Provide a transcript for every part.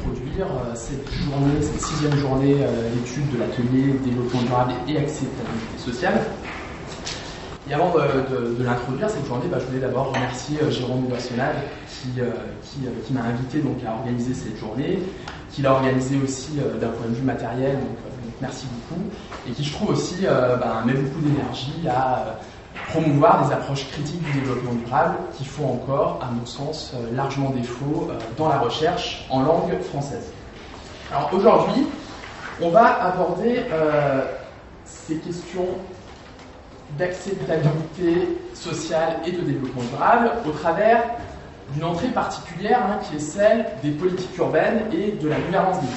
introduire cette journée, cette sixième journée d'études de l'atelier développement durable et acceptabilité sociale. Et avant de, l'introduire, cette journée, bah, je voulais d'abord remercier Jérôme Boissonnade qui, qui, m'a invité donc, à organiser cette journée, qui l'a organisée aussi d'un point de vue matériel, donc, merci beaucoup, et qui je trouve aussi bah, met beaucoup d'énergie à promouvoir des approches critiques du développement durable qui font encore, à mon sens, euh, largement défaut euh, dans la recherche en langue française. Alors aujourd'hui, on va aborder euh, ces questions d'acceptabilité sociale et de développement durable au travers d'une entrée particulière hein, qui est celle des politiques urbaines et de la gouvernance des villes.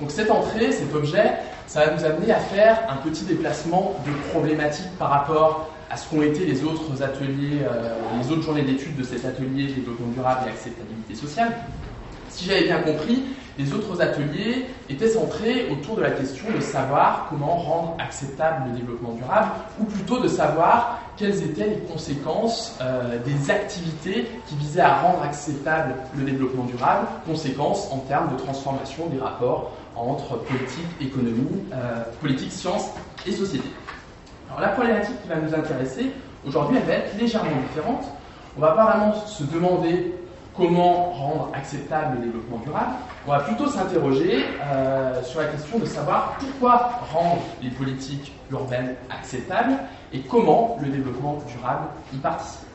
Donc cette entrée, cet objet, ça va nous amener à faire un petit déplacement de problématiques par rapport à ce qu'ont été les autres ateliers, euh, les autres journées d'études de cet atelier développement durable et acceptabilité sociale. Si j'avais bien compris, les autres ateliers étaient centrés autour de la question de savoir comment rendre acceptable le développement durable, ou plutôt de savoir quelles étaient les conséquences euh, des activités qui visaient à rendre acceptable le développement durable, conséquences en termes de transformation des rapports entre politique, économie, euh, politique, science et société. Alors la problématique qui va nous intéresser aujourd'hui, va être légèrement différente. On va pas vraiment se demander comment rendre acceptable le développement durable. On va plutôt s'interroger euh, sur la question de savoir pourquoi rendre les politiques urbaines acceptables et comment le développement durable y participe.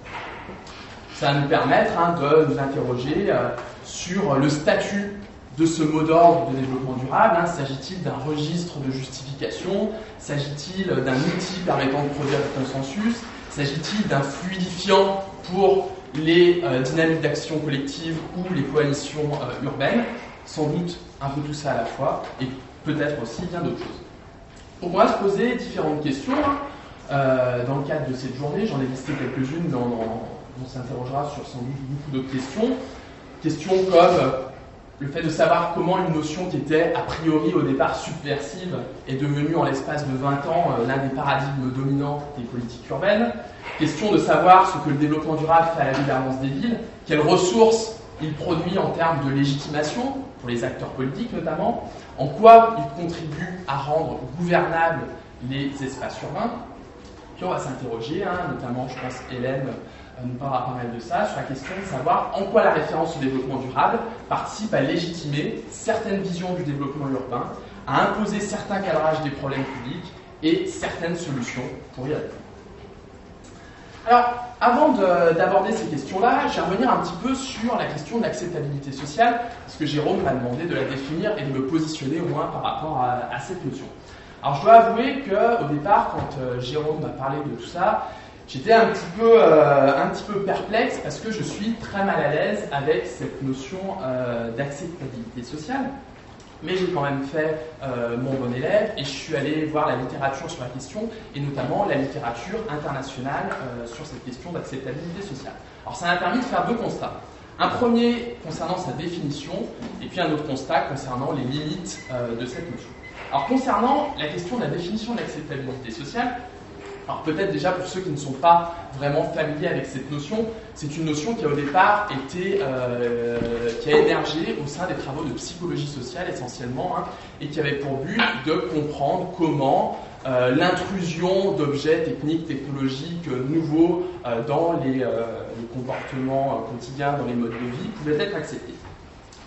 Ça va nous permettre hein, de nous interroger euh, sur le statut de ce mot d'ordre de développement durable hein, S'agit-il d'un registre de justification S'agit-il d'un outil permettant de produire du consensus S'agit-il d'un fluidifiant pour les euh, dynamiques d'action collective ou les coalitions euh, urbaines? Sans doute un peu tout ça à la fois, et peut-être aussi bien d'autres choses. Donc on va se poser différentes questions. Hein. Euh, dans le cadre de cette journée, j'en ai listé quelques-unes, on s'interrogera sur sans doute beaucoup d'autres questions. Questions comme le fait de savoir comment une notion qui était a priori au départ subversive est devenue en l'espace de 20 ans euh, l'un des paradigmes dominants des politiques urbaines. Question de savoir ce que le développement durable fait à la gouvernance des villes, quelles ressources il produit en termes de légitimation, pour les acteurs politiques notamment, en quoi il contribue à rendre gouvernables les espaces urbains. Puis on va s'interroger, hein, notamment je pense Hélène nous parlera pas mal de ça, sur la question de savoir en quoi la référence au développement durable participe à légitimer certaines visions du développement urbain, à imposer certains cadrages des problèmes publics et certaines solutions pour y répondre. Alors, avant d'aborder ces questions-là, je vais revenir un petit peu sur la question de l'acceptabilité sociale, parce que Jérôme m'a demandé de la définir et de me positionner au moins par rapport à, cette notion. Alors, je dois avouer qu'au départ, quand euh, Jérôme m'a parlé de tout ça, J'étais un, petit peu, euh, un petit peu perplexe parce que je suis très mal à l'aise avec cette notion euh, d'acceptabilité sociale. Mais j'ai quand même fait euh, mon bon élève et je suis allé voir la littérature sur la question et notamment la littérature internationale sur cette question d'acceptabilité sociale. Alors ça m'a permis de faire deux constats. Un premier concernant sa définition et puis un autre constat concernant les limites de cette notion. Alors concernant la question de la définition de l'acceptabilité sociale, alors peut-être déjà pour ceux qui ne sont pas vraiment familiers avec cette notion, c'est une notion qui a au départ été, euh, qui a émergé au sein des travaux de psychologie sociale essentiellement, hein, et qui avait pour but de comprendre comment euh, l'intrusion d'objets techniques, technologiques nouveaux euh, dans les, les, comportements quotidiens, dans les modes de vie, pouvait être acceptée.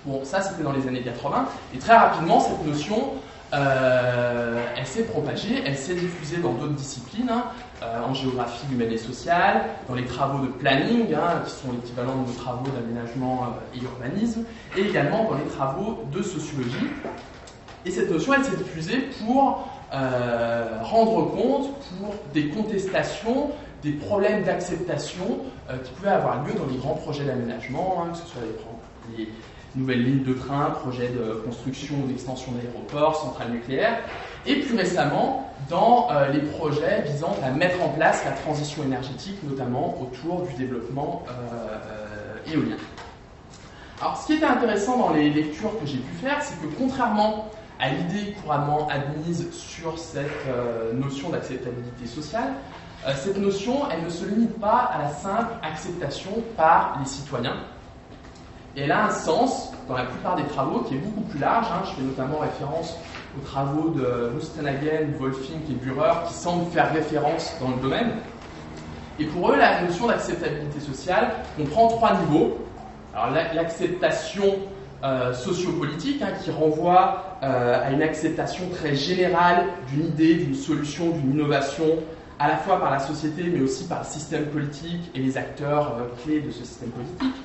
Bon, ça c'était dans les années 80, et très rapidement cette notion euh, elle s'est propagée, elle s'est diffusée dans d'autres disciplines, hein, euh, en géographie humaine et sociale, dans les travaux de planning, hein, qui sont l'équivalent de nos travaux d'aménagement euh, et urbanisme, et également dans les travaux de sociologie. Et cette notion, elle s'est diffusée pour rendre compte, pour des contestations, des problèmes d'acceptation qui pouvaient avoir lieu dans les grands projets d'aménagement, hein, que ce soit les, les nouvelles lignes de train, projets de construction ou d'extension d'aéroports, centrales nucléaires, et plus récemment dans euh, les projets visant à mettre en place la transition énergétique, notamment autour du développement euh, euh, éolien. Alors ce qui était intéressant dans les lectures que j'ai pu faire, c'est que contrairement à l'idée couramment admise sur cette notion d'acceptabilité sociale, cette notion, elle ne se limite pas à la simple acceptation par les citoyens, et elle a un sens dans la plupart des travaux qui est beaucoup plus large. Hein. Je fais notamment référence aux travaux de Mustenhagen, Wolfing et Bührer qui semblent faire référence dans le domaine. Et pour eux, la notion d'acceptabilité sociale comprend trois niveaux. Alors l'acceptation euh, sociopolitique hein, qui renvoie euh, à une acceptation très générale d'une idée, d'une solution, d'une innovation, à la fois par la société mais aussi par le système politique et les acteurs euh, clés de ce système politique.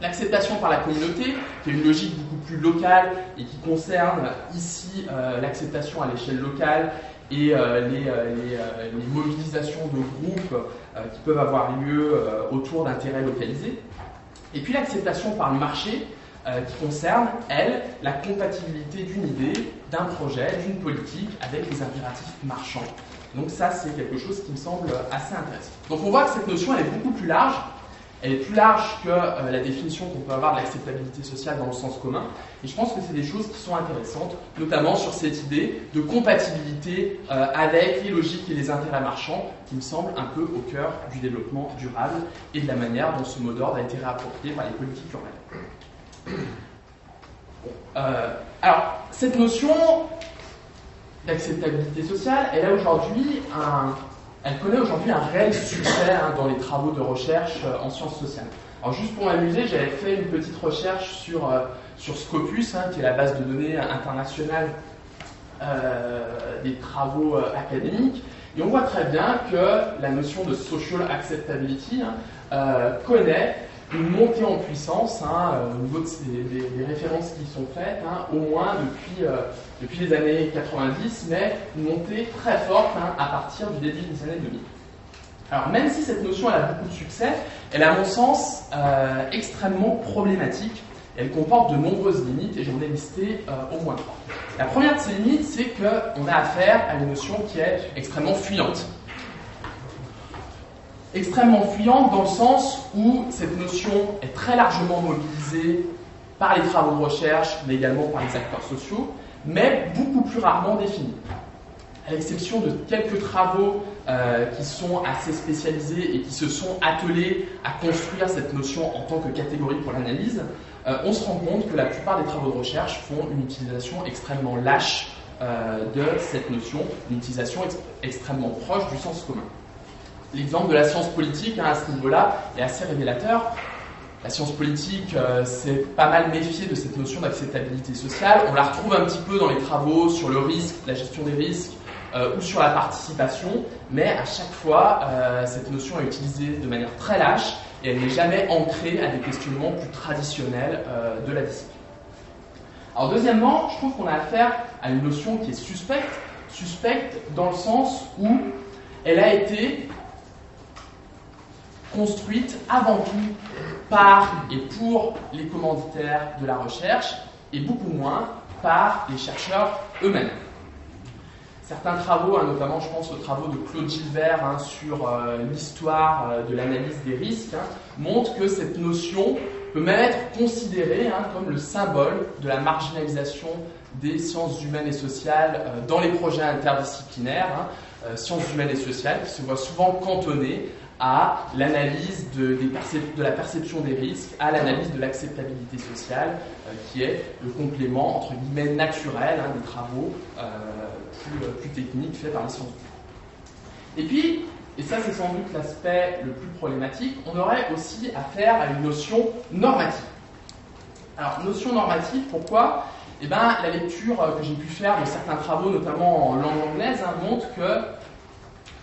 L'acceptation par la communauté, qui est une logique beaucoup plus locale et qui concerne ici l'acceptation à l'échelle locale et les, mobilisations de groupes qui peuvent avoir lieu autour d'intérêts localisés. Et puis l'acceptation par le marché, euh, qui concerne, elle, la compatibilité d'une idée, d'un projet, d'une politique avec les impératifs marchands. Donc ça, c'est quelque chose qui me semble assez intéressant. Donc on voit que cette notion, elle est beaucoup plus large. Elle est plus large que euh, la définition qu'on peut avoir de l'acceptabilité sociale dans le sens commun. Et je pense que c'est des choses qui sont intéressantes, notamment sur cette idée de compatibilité euh, avec les logiques et les intérêts marchands, qui me semble un peu au cœur du développement durable et de la manière dont ce mot d'ordre a été réapproprié par les politiques urbaines. Euh, alors, cette notion d'acceptabilité sociale, elle a aujourd'hui un, elle connaît aujourd'hui un réel succès hein, dans les travaux de recherche euh, en sciences sociales. Alors juste pour m'amuser, j'avais fait une petite recherche sur, euh, sur Scopus, hein, qui est la base de données internationale des travaux académiques, et on voit très bien que la notion de social acceptability hein, connaît une montée en puissance hein, euh, au niveau des, références qui sont faites, hein, au moins depuis, euh, depuis les années 90, mais une montée très forte hein, à partir du début des années 2000. Alors même si cette notion a beaucoup de succès, elle est à mon sens euh, extrêmement problématique. Elle comporte de nombreuses limites et j'en ai listé au moins trois. La première de ces limites, c'est qu'on a affaire à une notion qui est extrêmement fuyante extrêmement fuyante dans le sens où cette notion est très largement mobilisée par les travaux de recherche, mais également par les acteurs sociaux, mais beaucoup plus rarement définie. À l'exception de quelques travaux euh, qui sont assez spécialisés et qui se sont attelés à construire cette notion en tant que catégorie pour l'analyse, euh, on se rend compte que la plupart des travaux de recherche font une utilisation extrêmement lâche euh, de cette notion, une utilisation extrêmement proche du sens commun. L'exemple de la science politique hein, à ce niveau-là est assez révélateur. La science politique euh, s'est pas mal méfiée de cette notion d'acceptabilité sociale. On la retrouve un petit peu dans les travaux sur le risque, la gestion des risques euh, ou sur la participation, mais à chaque fois, euh, cette notion est utilisée de manière très lâche et elle n'est jamais ancrée à des questionnements plus traditionnels de la discipline. Alors deuxièmement, je trouve qu'on a affaire à une notion qui est suspecte, suspecte dans le sens où elle a été construite avant tout par et pour les commanditaires de la recherche et beaucoup moins par les chercheurs eux-mêmes. Certains travaux, hein, notamment je pense aux travaux de Claude Gilbert hein, sur euh, l'histoire euh, de l'analyse des risques, hein, montrent que cette notion peut même être considérée comme le symbole de la marginalisation des sciences humaines et sociales euh, dans les projets interdisciplinaires, sciences humaines et sociales, qui se voient souvent cantonnées à l'analyse de, la perception des risques, à l'analyse de l'acceptabilité sociale, euh, qui est le complément, entre guillemets, naturel hein, des travaux euh, plus, plus, techniques faits par les sciences Et puis, et ça c'est sans doute l'aspect le plus problématique, on aurait aussi affaire à une notion normative. Alors, notion normative, pourquoi? Eh ben, la lecture que j'ai pu faire de certains travaux, notamment en langue anglaise, hein, montre que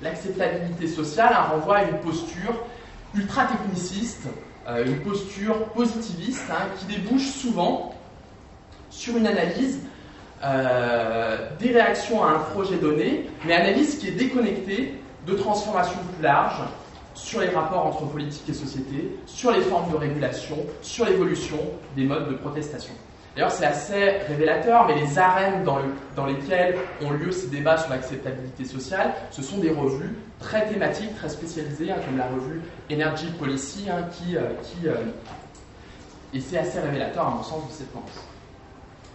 l'acceptabilité sociale renvoie à une posture ultra techniciste, euh, une posture positiviste hein, qui débouche souvent sur une analyse euh, des réactions à un projet donné, mais analyse qui est déconnectée de transformations plus larges sur les rapports entre politique et société, sur les formes de régulation, sur l'évolution des modes de protestation. D'ailleurs, c'est assez révélateur, mais les arènes dans, lesquelles ont lieu ces débats sur l'acceptabilité sociale, ce sont des revues très thématiques, très spécialisées, hein, comme la revue Energy Policy, hein, qui, euh, euh, et c'est assez révélateur à mon sens de cette tendance.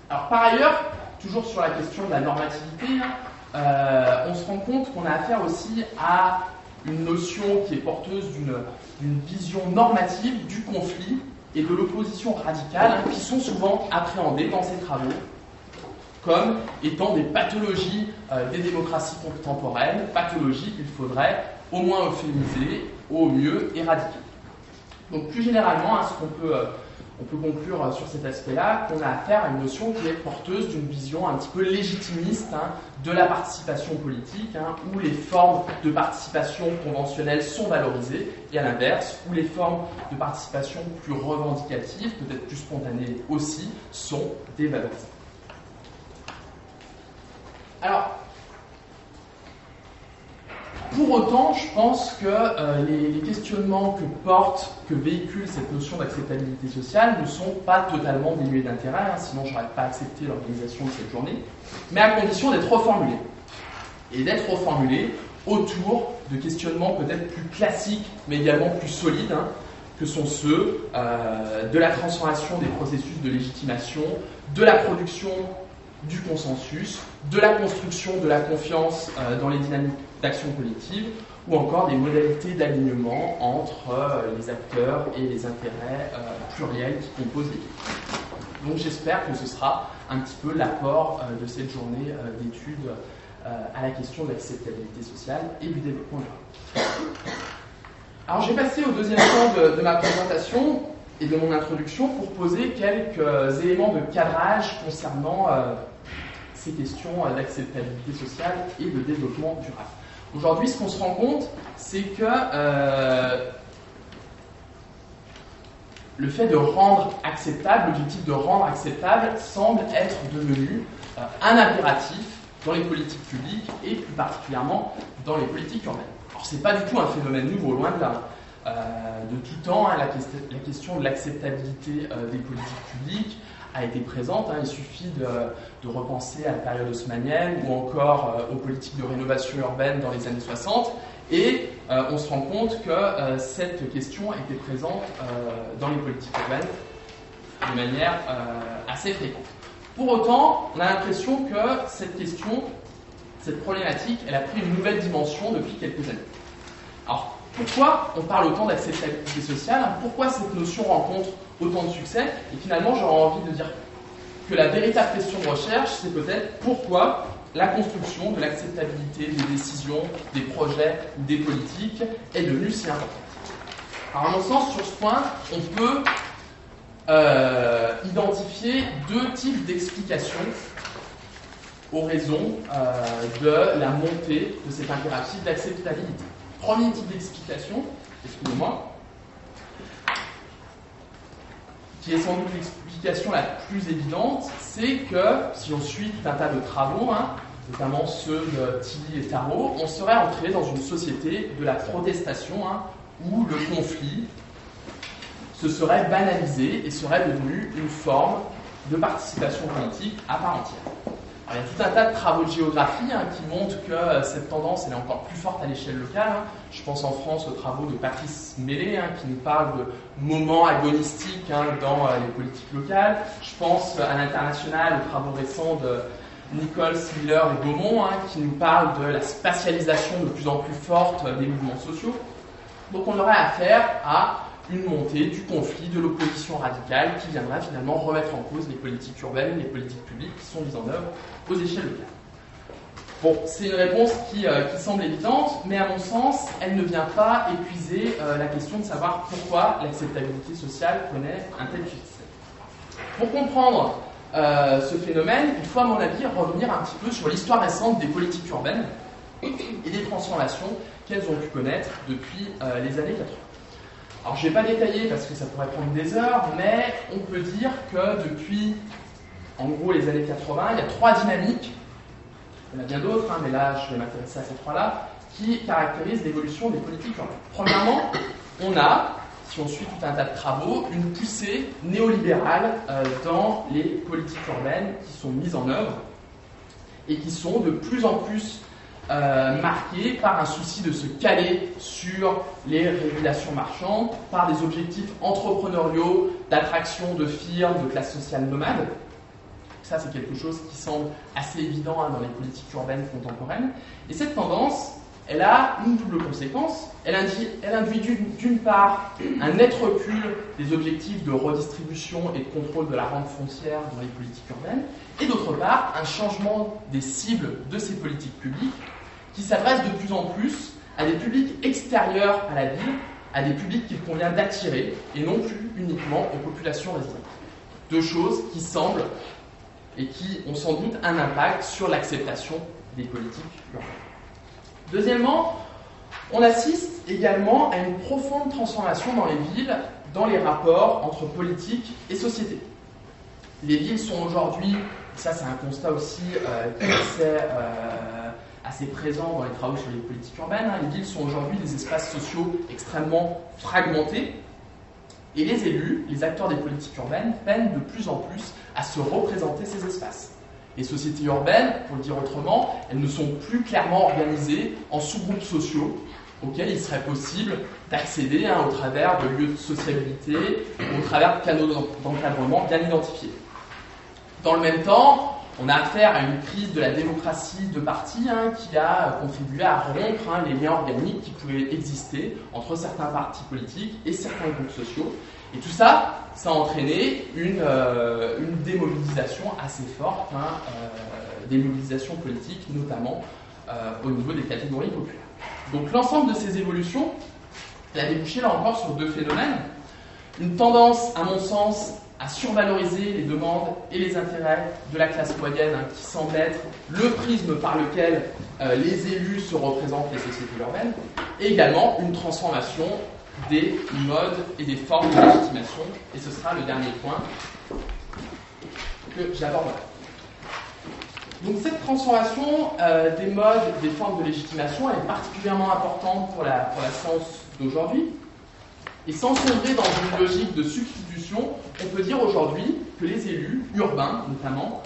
Alors par ailleurs, toujours sur la question de la normativité, hein, euh, on se rend compte qu'on a affaire aussi à une notion qui est porteuse d'une vision normative du conflit et de l'opposition radicale qui sont souvent appréhendées dans ces travaux comme étant des pathologies euh, des démocraties contemporaines, pathologies qu'il faudrait au moins euphémiser, au mieux éradiquer. Donc plus généralement, hein, ce qu'on peut, euh, on peut conclure euh, sur cet aspect-là, qu'on a affaire à une notion qui est porteuse d'une vision un petit peu légitimiste hein, de la participation politique, hein, où les formes de participation conventionnelles sont valorisées, et à l'inverse, où les formes de participation plus revendicatives, peut-être plus spontanées aussi, sont dévalorisées. Alors, pour autant, je pense que euh, les, questionnements que porte, que véhicule cette notion d'acceptabilité sociale ne sont pas totalement dénués d'intérêt, hein, sinon je n'aurais pas accepté l'organisation de cette journée, mais à condition d'être reformulés. Et d'être reformulés autour de questionnements peut-être plus classiques, mais également plus solides, hein, que sont ceux euh, de la transformation des processus de légitimation, de la production du consensus, de la construction de la confiance euh, dans les dynamiques d'action collective, ou encore des modalités d'alignement entre euh, les acteurs et les intérêts euh, pluriels qui composent l'équipe. Donc j'espère que ce sera un petit peu l'apport de cette journée d'études à la question de l'acceptabilité sociale et du développement durable. Alors j'ai passé au deuxième temps de ma présentation et de mon introduction pour poser quelques éléments de cadrage concernant euh, ces questions d'acceptabilité sociale et de développement durable. Aujourd'hui, ce qu'on se rend compte, c'est que euh, le fait de rendre acceptable, l'objectif de rendre acceptable, semble être devenu euh, un impératif dans les politiques publiques et plus particulièrement dans les politiques urbaines. Alors, ce n'est pas du tout un phénomène nouveau, loin de là. Euh, de tout temps, hein, la, question de l'acceptabilité euh, des politiques publiques a été présente. Hein. il suffit de, repenser à la période haussmannienne ou encore euh, aux politiques de rénovation urbaine dans les années 60. Et on se rend compte que cette question était présente dans les politiques urbaines de manière assez fréquente. Pour autant, on a l'impression que cette question, cette problématique, elle a pris une nouvelle dimension depuis quelques années. Alors, pourquoi on parle autant d'acceptabilité sociale Pourquoi cette notion rencontre autant de succès? Et finalement, j'aurais envie de dire que la véritable question de recherche, c'est peut-être pourquoi la construction de l'acceptabilité des décisions, des projets des politiques est devenue si importante? Alors, à mon sens, sur ce point, on peut euh, identifier deux types d'explications aux raisons euh, de la montée de cet impératif d'acceptabilité. Premier type d'explication, excusez-moi, qui est sans doute l'explication la plus évidente, c'est que si on suit tout un tas de travaux, hein, notamment ceux de Tilly et Tarot, on serait entré dans une société de la protestation hein, où le conflit se serait banalisé et serait devenu une forme de participation politique à part entière il y a tout un tas de travaux de géographie hein, qui montrent que euh, cette tendance est encore plus forte à l'échelle locale. Hein. Je pense en France aux travaux de Patrice Mélé hein, qui nous parle de moments agonistiques dans euh, les politiques locales. Je pense à l'international aux travaux récents de Nicole Miller et Beaumont qui nous parlent de la spatialisation de plus en plus forte euh, des mouvements sociaux. Donc on aurait affaire à une montée du conflit, de l'opposition radicale qui viendra finalement remettre en cause les politiques urbaines, les politiques publiques qui sont mises en œuvre aux échelles locales. Bon, c'est une réponse qui, euh, qui, semble évidente, mais à mon sens, elle ne vient pas épuiser euh, la question de savoir pourquoi l'acceptabilité sociale connaît un tel succès. Pour comprendre euh, ce phénomène, il faut à mon avis revenir un petit peu sur l'histoire récente des politiques urbaines et des transformations qu'elles ont pu connaître depuis les années 80. Alors je ne vais pas détailler parce que ça pourrait prendre des heures, mais on peut dire que depuis en gros les années 80, il y a trois dynamiques, il y en a bien d'autres, hein, mais là je vais m'intéresser à ces trois-là, qui caractérisent l'évolution des politiques urbaines. Premièrement, on a, si on suit tout un tas de travaux, une poussée néolibérale euh, dans les politiques urbaines qui sont mises en œuvre et qui sont de plus en plus euh, marqué par un souci de se caler sur les régulations marchandes, par des objectifs entrepreneuriaux, d'attraction de firmes, de classe sociale nomade. Ça, c'est quelque chose qui semble assez évident hein, dans les politiques urbaines contemporaines. Et cette tendance, elle a une double conséquence. Elle induit, elle induit d'une part un net recul des objectifs de redistribution et de contrôle de la rente foncière dans les politiques urbaines, et d'autre part un changement des cibles de ces politiques publiques qui s'adressent de plus en plus à des publics extérieurs à la ville, à des publics qu'il convient d'attirer, et non plus uniquement aux populations résidentes. Deux choses qui semblent et qui ont sans doute un impact sur l'acceptation des politiques urbaines. Deuxièmement, on assiste également à une profonde transformation dans les villes, dans les rapports entre politique et société. Les villes sont aujourd'hui, ça c'est un constat aussi euh, euh, assez, présent dans les travaux sur les politiques urbaines, hein, les villes sont aujourd'hui des espaces sociaux extrêmement fragmentés, et les élus, les acteurs des politiques urbaines, peinent de plus en plus à se représenter ces espaces. Les sociétés urbaines, pour le dire autrement, elles ne sont plus clairement organisées en sous-groupes sociaux auxquels il serait possible d'accéder hein, au travers de lieux de sociabilité, au travers de canaux d'encadrement bien identifiés. Dans le même temps, on a affaire à une crise de la démocratie de parti hein, qui a contribué à rompre hein, les liens organiques qui pouvaient exister entre certains partis politiques et certains groupes sociaux. Et tout ça, ça a entraîné une, euh, démobilisation assez forte, hein, euh, des mobilisations politiques, notamment euh, au niveau des catégories populaires. Donc l'ensemble de ces évolutions a débouché là encore sur deux phénomènes. Une tendance, à mon sens, à survaloriser les demandes et les intérêts de la classe moyenne, hein, qui semble être le prisme par lequel les élus se représentent les sociétés urbaines, et également une transformation des modes et des formes de légitimation. Et ce sera le dernier point que j'aborderai. Donc cette transformation euh, des modes, des formes de légitimation, est particulièrement importante pour la, pour la science d'aujourd'hui. Et sans sombrer dans une logique de substitution, on peut dire aujourd'hui que les élus, urbains notamment,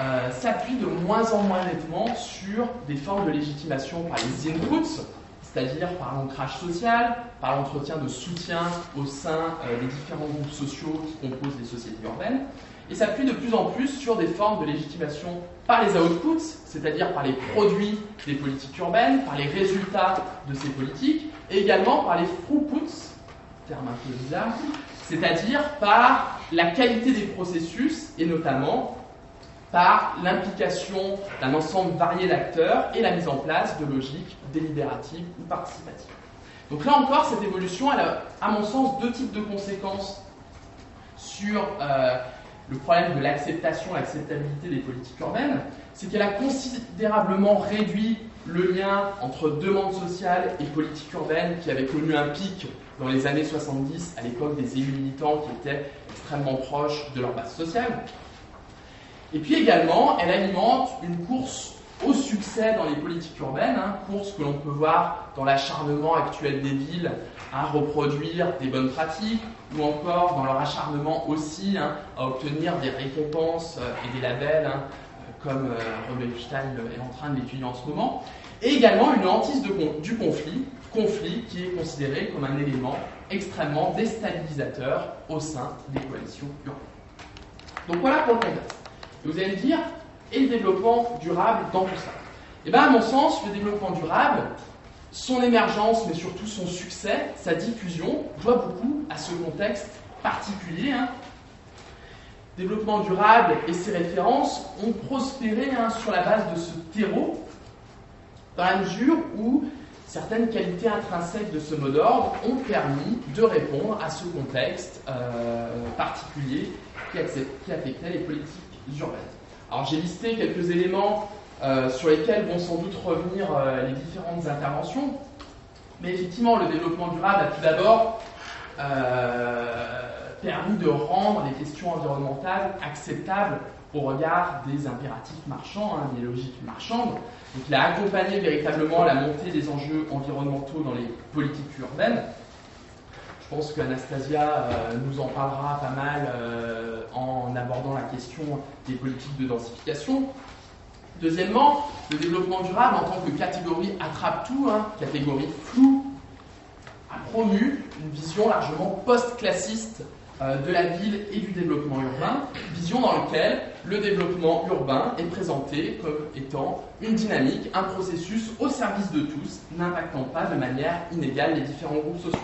euh, s'appuient de moins en moins nettement sur des formes de légitimation par les inputs, c'est-à-dire par l'ancrage social, par l'entretien de soutien au sein euh, des différents groupes sociaux qui composent les sociétés urbaines, et s'appuie de plus en plus sur des formes de légitimation par les outputs, c'est-à-dire par les produits des politiques urbaines, par les résultats de ces politiques, et également par les throughputs, c'est-à-dire par la qualité des processus, et notamment par l'implication d'un ensemble varié d'acteurs et la mise en place de logiques délibératives ou participatives. Donc là encore, cette évolution, elle a, à mon sens, deux types de conséquences sur euh, le problème de l'acceptation, l'acceptabilité des politiques urbaines. C'est qu'elle a considérablement réduit le lien entre demande sociale et politique urbaine qui avait connu un pic dans les années 70 à l'époque des élus militants qui étaient extrêmement proches de leur base sociale. Et puis également, elle alimente une course au succès dans les politiques urbaines, hein, course que l'on peut voir dans l'acharnement actuel des villes à reproduire des bonnes pratiques, ou encore dans leur acharnement aussi hein, à obtenir des récompenses euh, et des labels, hein, euh, comme euh, Stein est en train de l'étudier en ce moment, et également une hantise du conflit, conflit qui est considéré comme un élément extrêmement déstabilisateur au sein des coalitions urbaines. Donc voilà pour le contexte. Vous allez me dire, et le développement durable dans tout ça Eh bien, à mon sens, le développement durable, son émergence, mais surtout son succès, sa diffusion, doit beaucoup à ce contexte particulier. Hein. Développement durable et ses références ont prospéré hein, sur la base de ce terreau, dans la mesure où certaines qualités intrinsèques de ce mot d'ordre ont permis de répondre à ce contexte euh, particulier qui, qui affectait les politiques urbaines. Alors j'ai listé quelques éléments euh, sur lesquels vont sans doute revenir euh, les différentes interventions, mais effectivement le développement durable a tout d'abord euh, permis de rendre les questions environnementales acceptables au regard des impératifs marchands, hein, des logiques marchandes. Donc il a accompagné véritablement la montée des enjeux environnementaux dans les politiques urbaines. Je pense qu'Anastasia nous en parlera pas mal en abordant la question des politiques de densification. Deuxièmement, le développement durable en tant que catégorie attrape-tout, hein, catégorie floue, a promu une vision largement post-classiste de la ville et du développement urbain, vision dans laquelle le développement urbain est présenté comme étant une dynamique, un processus au service de tous, n'impactant pas de manière inégale les différents groupes sociaux.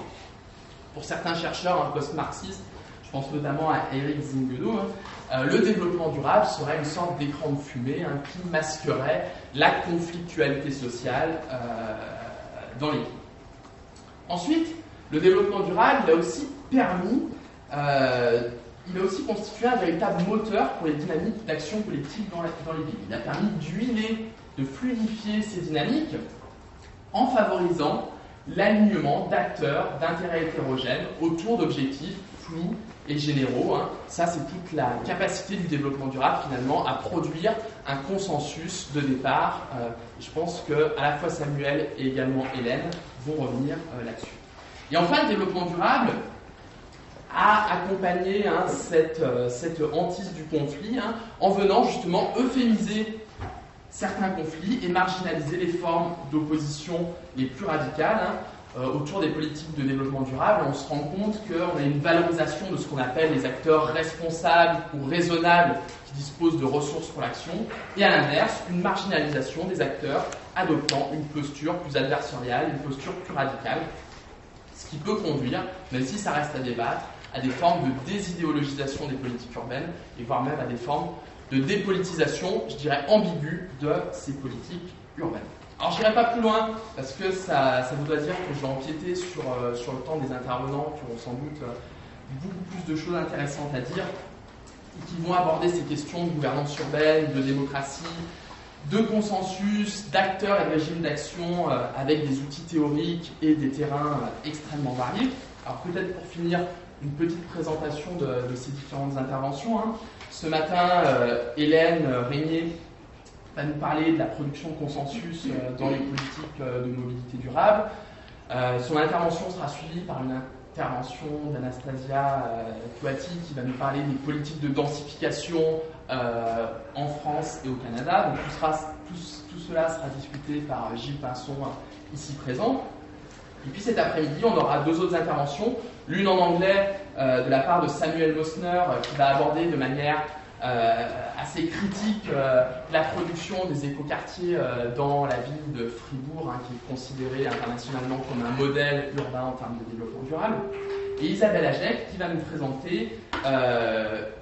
Pour certains chercheurs un post-marxistes, je pense notamment à Eric Zingudo, hein, euh, le développement durable serait une sorte d'écran de fumée qui masquerait la conflictualité sociale euh, dans les villes. Ensuite, le développement durable a aussi permis, euh, il a aussi constitué un véritable moteur pour les dynamiques d'action collective dans, dans les villes. Il a permis d'huiler, de fluidifier ces dynamiques en favorisant l'alignement d'acteurs d'intérêts hétérogènes autour d'objectifs flous et généraux. Hein. Ça, c'est toute la capacité du développement durable finalement à produire un consensus de départ. Euh, je pense que à la fois Samuel et également Hélène vont revenir euh, là-dessus. Et enfin, le développement durable a accompagné hein, cette, euh, cette, hantise du conflit hein, en venant justement euphémiser certains conflits et marginaliser les formes d'opposition les plus radicales. Euh, autour des politiques de développement durable, on se rend compte qu'on a une valorisation de ce qu'on appelle les acteurs responsables ou raisonnables qui disposent de ressources pour l'action, et à l'inverse, une marginalisation des acteurs adoptant une posture plus adversariale, une posture plus radicale, ce qui peut conduire, même si ça reste à débattre, à des formes de désidéologisation des politiques urbaines, et voire même à des formes de dépolitisation, je dirais ambiguë, de ces politiques urbaines. Je n'irai pas plus loin parce que ça, ça voudrait dire que je vais empiéter sur, euh, sur le temps des intervenants qui ont sans doute euh, beaucoup plus de choses intéressantes à dire et qui vont aborder ces questions de gouvernance urbaine, de démocratie, de consensus, d'acteurs et de régimes d'action euh, avec des outils théoriques et des terrains extrêmement variés. Alors peut-être pour finir, une petite présentation de, ces différentes interventions. Hein. Ce matin, Hélène Régnier va nous parler de la production consensus euh, dans les politiques euh, de mobilité durable. Euh, son intervention sera suivie par une intervention d'Anastasia Tuati qui va nous parler des politiques de densification en France et au Canada. Donc tout, cela sera discuté par Gilles Pinson ici présent. Et puis cet après-midi, on aura deux autres interventions. L'une en anglais de la part de Samuel Mosner qui va aborder de manière assez critique euh, la production des écoquartiers euh, dans la ville de Fribourg, hein, qui est considérée internationalement comme un modèle urbain en termes de développement durable. Et Isabelle Agek qui va nous présenter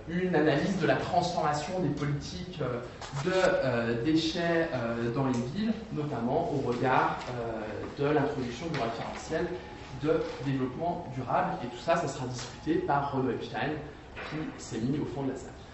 une analyse de la transformation des politiques de déchets dans les villes, notamment au regard de l'introduction du référentiel de développement durable. Et tout ça, ça sera discuté par Renaud Epstein, qui s'est mis au fond de la salle.